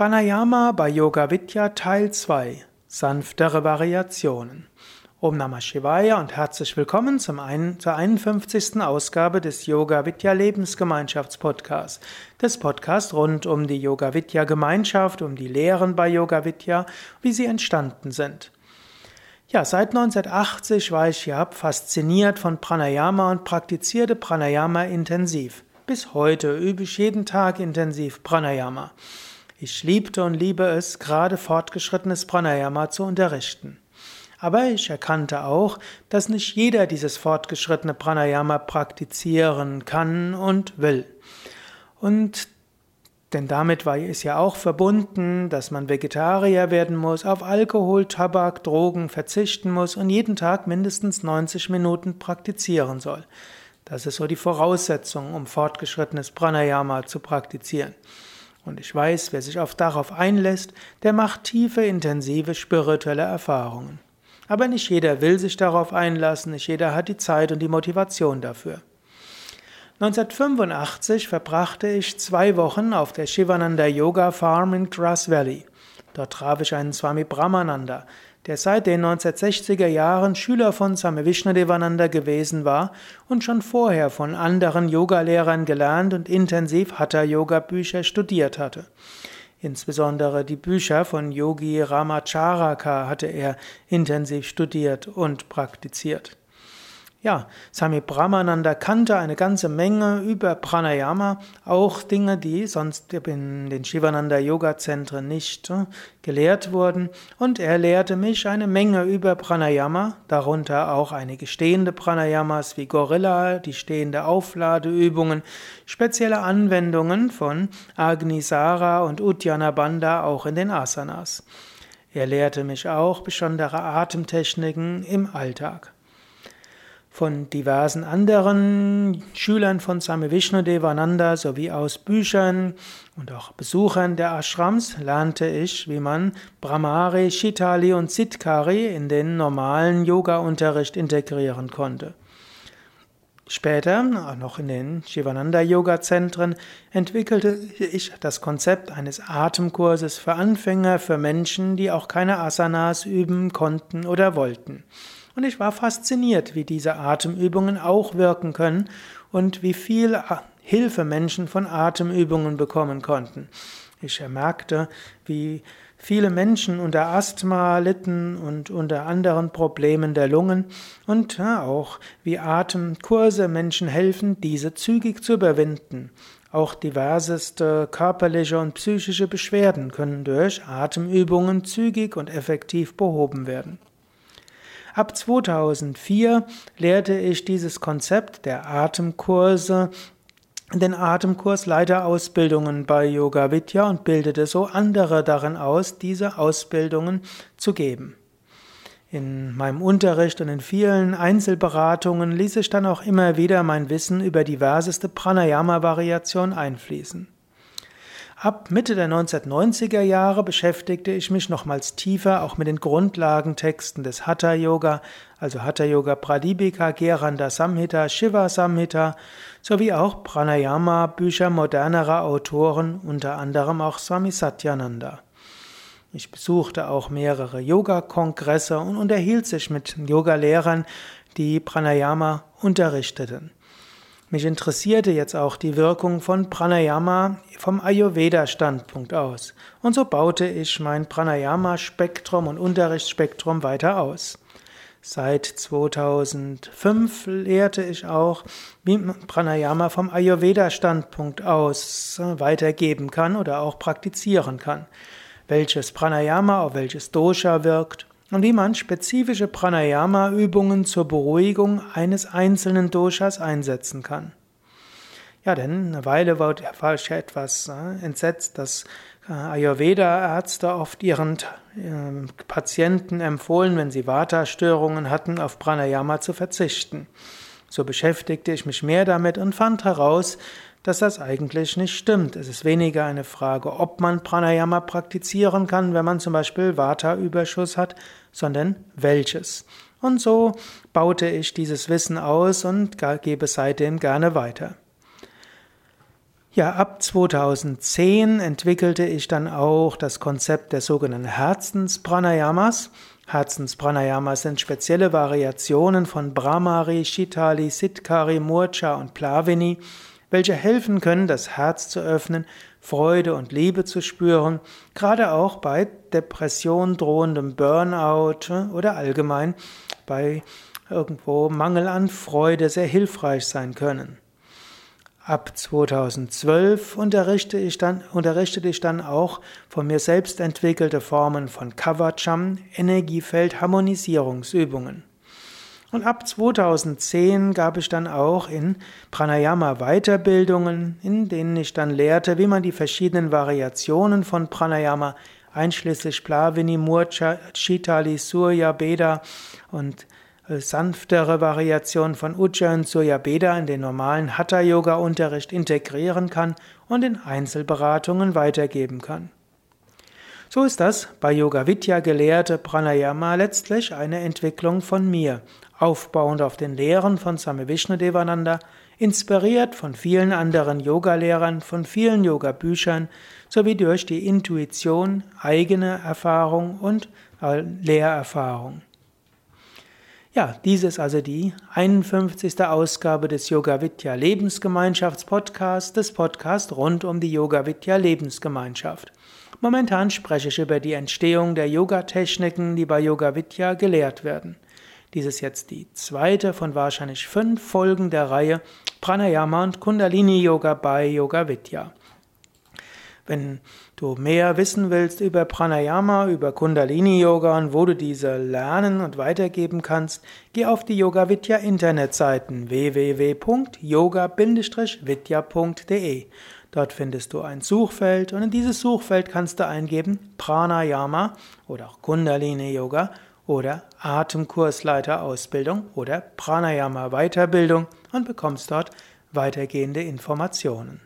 Pranayama bei Yoga Vidya Teil 2 Sanftere Variationen. Om Namah Shivaya und herzlich willkommen zum ein, zur 51. Ausgabe des Yoga Vidya Lebensgemeinschaftspodcasts. Des Podcasts rund um die Yoga Vidya Gemeinschaft, um die Lehren bei Yoga Vidya, wie sie entstanden sind. Ja, seit 1980 war ich ja fasziniert von Pranayama und praktizierte Pranayama intensiv. Bis heute übe ich jeden Tag intensiv Pranayama. Ich liebte und liebe es, gerade fortgeschrittenes Pranayama zu unterrichten. Aber ich erkannte auch, dass nicht jeder dieses fortgeschrittene Pranayama praktizieren kann und will. Und denn damit war es ja auch verbunden, dass man Vegetarier werden muss, auf Alkohol, Tabak, Drogen verzichten muss und jeden Tag mindestens 90 Minuten praktizieren soll. Das ist so die Voraussetzung, um fortgeschrittenes Pranayama zu praktizieren. Und ich weiß, wer sich auf darauf einlässt, der macht tiefe, intensive spirituelle Erfahrungen. Aber nicht jeder will sich darauf einlassen, nicht jeder hat die Zeit und die Motivation dafür. 1985 verbrachte ich zwei Wochen auf der Shivananda Yoga Farm in Grass Valley. Dort traf ich einen Swami Brahmananda, der seit den 1960er Jahren Schüler von Swami Vishnadevananda gewesen war und schon vorher von anderen Yogalehrern gelernt und intensiv Hatha-Yoga-Bücher studiert hatte. Insbesondere die Bücher von Yogi Ramacharaka hatte er intensiv studiert und praktiziert. Ja, Sami Brahmananda kannte eine ganze Menge über Pranayama, auch Dinge, die sonst in den Shivananda Yoga Zentren nicht äh, gelehrt wurden. Und er lehrte mich eine Menge über Pranayama, darunter auch einige stehende Pranayamas wie Gorilla, die stehende Aufladeübungen, spezielle Anwendungen von Agnisara und Uddiyana Bandha auch in den Asanas. Er lehrte mich auch besondere Atemtechniken im Alltag. Von diversen anderen Schülern von Swami Vishnu Devananda sowie aus Büchern und auch Besuchern der Ashrams lernte ich, wie man Brahmari, Shitali und Siddhkari in den normalen Yoga-Unterricht integrieren konnte. Später, noch in den Shivananda-Yoga-Zentren, entwickelte ich das Konzept eines Atemkurses für Anfänger, für Menschen, die auch keine Asanas üben konnten oder wollten. Und ich war fasziniert, wie diese Atemübungen auch wirken können und wie viel Hilfe Menschen von Atemübungen bekommen konnten. Ich merkte, wie viele Menschen unter Asthma litten und unter anderen Problemen der Lungen und auch wie Atemkurse Menschen helfen, diese zügig zu überwinden. Auch diverseste körperliche und psychische Beschwerden können durch Atemübungen zügig und effektiv behoben werden. Ab 2004 lehrte ich dieses Konzept der Atemkurse den Atemkursleiterausbildungen bei Yoga Vidya und bildete so andere darin aus, diese Ausbildungen zu geben. In meinem Unterricht und in vielen Einzelberatungen ließ ich dann auch immer wieder mein Wissen über diverseste Pranayama-Variationen einfließen. Ab Mitte der 1990er Jahre beschäftigte ich mich nochmals tiefer auch mit den Grundlagentexten des Hatha Yoga, also Hatha Yoga Pradipika, Geranda Samhita, Shiva Samhita, sowie auch Pranayama Bücher modernerer Autoren, unter anderem auch Swami Satyananda. Ich besuchte auch mehrere Yoga-Kongresse und unterhielt sich mit Yoga-Lehrern, die Pranayama unterrichteten. Mich interessierte jetzt auch die Wirkung von Pranayama vom Ayurveda-Standpunkt aus. Und so baute ich mein Pranayama-Spektrum und Unterrichtsspektrum weiter aus. Seit 2005 lehrte ich auch, wie Pranayama vom Ayurveda-Standpunkt aus weitergeben kann oder auch praktizieren kann. Welches Pranayama auf welches Dosha wirkt und wie man spezifische Pranayama-Übungen zur Beruhigung eines einzelnen Doshas einsetzen kann. Ja, denn eine Weile war ich etwas äh, entsetzt, dass äh, Ayurveda-Ärzte oft ihren äh, Patienten empfohlen, wenn sie Vata-Störungen hatten, auf Pranayama zu verzichten. So beschäftigte ich mich mehr damit und fand heraus, dass das eigentlich nicht stimmt. Es ist weniger eine Frage, ob man Pranayama praktizieren kann, wenn man zum Beispiel Vata-Überschuss hat, sondern welches. Und so baute ich dieses Wissen aus und gebe seitdem gerne weiter. Ja, ab 2010 entwickelte ich dann auch das Konzept der sogenannten Herzenspranayamas. Herzenspranayamas sind spezielle Variationen von Brahmari, Shitali, Siddhari, Murcha und Plavini, welche helfen können, das Herz zu öffnen, Freude und Liebe zu spüren, gerade auch bei Depression, drohendem Burnout oder allgemein bei irgendwo Mangel an Freude sehr hilfreich sein können. Ab 2012 unterrichte ich dann, unterrichtete ich dann auch von mir selbst entwickelte Formen von Kavacham, Energiefeld-Harmonisierungsübungen. Und ab 2010 gab ich dann auch in Pranayama Weiterbildungen, in denen ich dann lehrte, wie man die verschiedenen Variationen von Pranayama, einschließlich Plavini, Murcha, Chitali, Surya, Beda und sanftere Variation von Ujjayin Surya Beda in den normalen Hatha-Yoga-Unterricht integrieren kann und in Einzelberatungen weitergeben kann. So ist das bei Yoga Vidya gelehrte Pranayama letztlich eine Entwicklung von mir, aufbauend auf den Lehren von Same Vishnudevananda, inspiriert von vielen anderen Yogalehrern, von vielen Yoga-Büchern sowie durch die Intuition, eigene Erfahrung und Lehrerfahrung. Ja, dies ist also die 51. Ausgabe des Yoga Vidya Lebensgemeinschafts-Podcasts, des Podcasts rund um die Yoga Vidya Lebensgemeinschaft. Momentan spreche ich über die Entstehung der Yoga-Techniken, die bei Yoga Vidya gelehrt werden. Dies ist jetzt die zweite von wahrscheinlich fünf Folgen der Reihe Pranayama und Kundalini Yoga bei Yoga Vidya. Wenn du mehr wissen willst über Pranayama, über Kundalini Yoga und wo du diese lernen und weitergeben kannst, geh auf die Yoga Vidya Internetseiten www.yoga-vidya.de. Dort findest du ein Suchfeld und in dieses Suchfeld kannst du eingeben Pranayama oder auch Kundalini Yoga oder Atemkursleiter Ausbildung oder Pranayama Weiterbildung und bekommst dort weitergehende Informationen.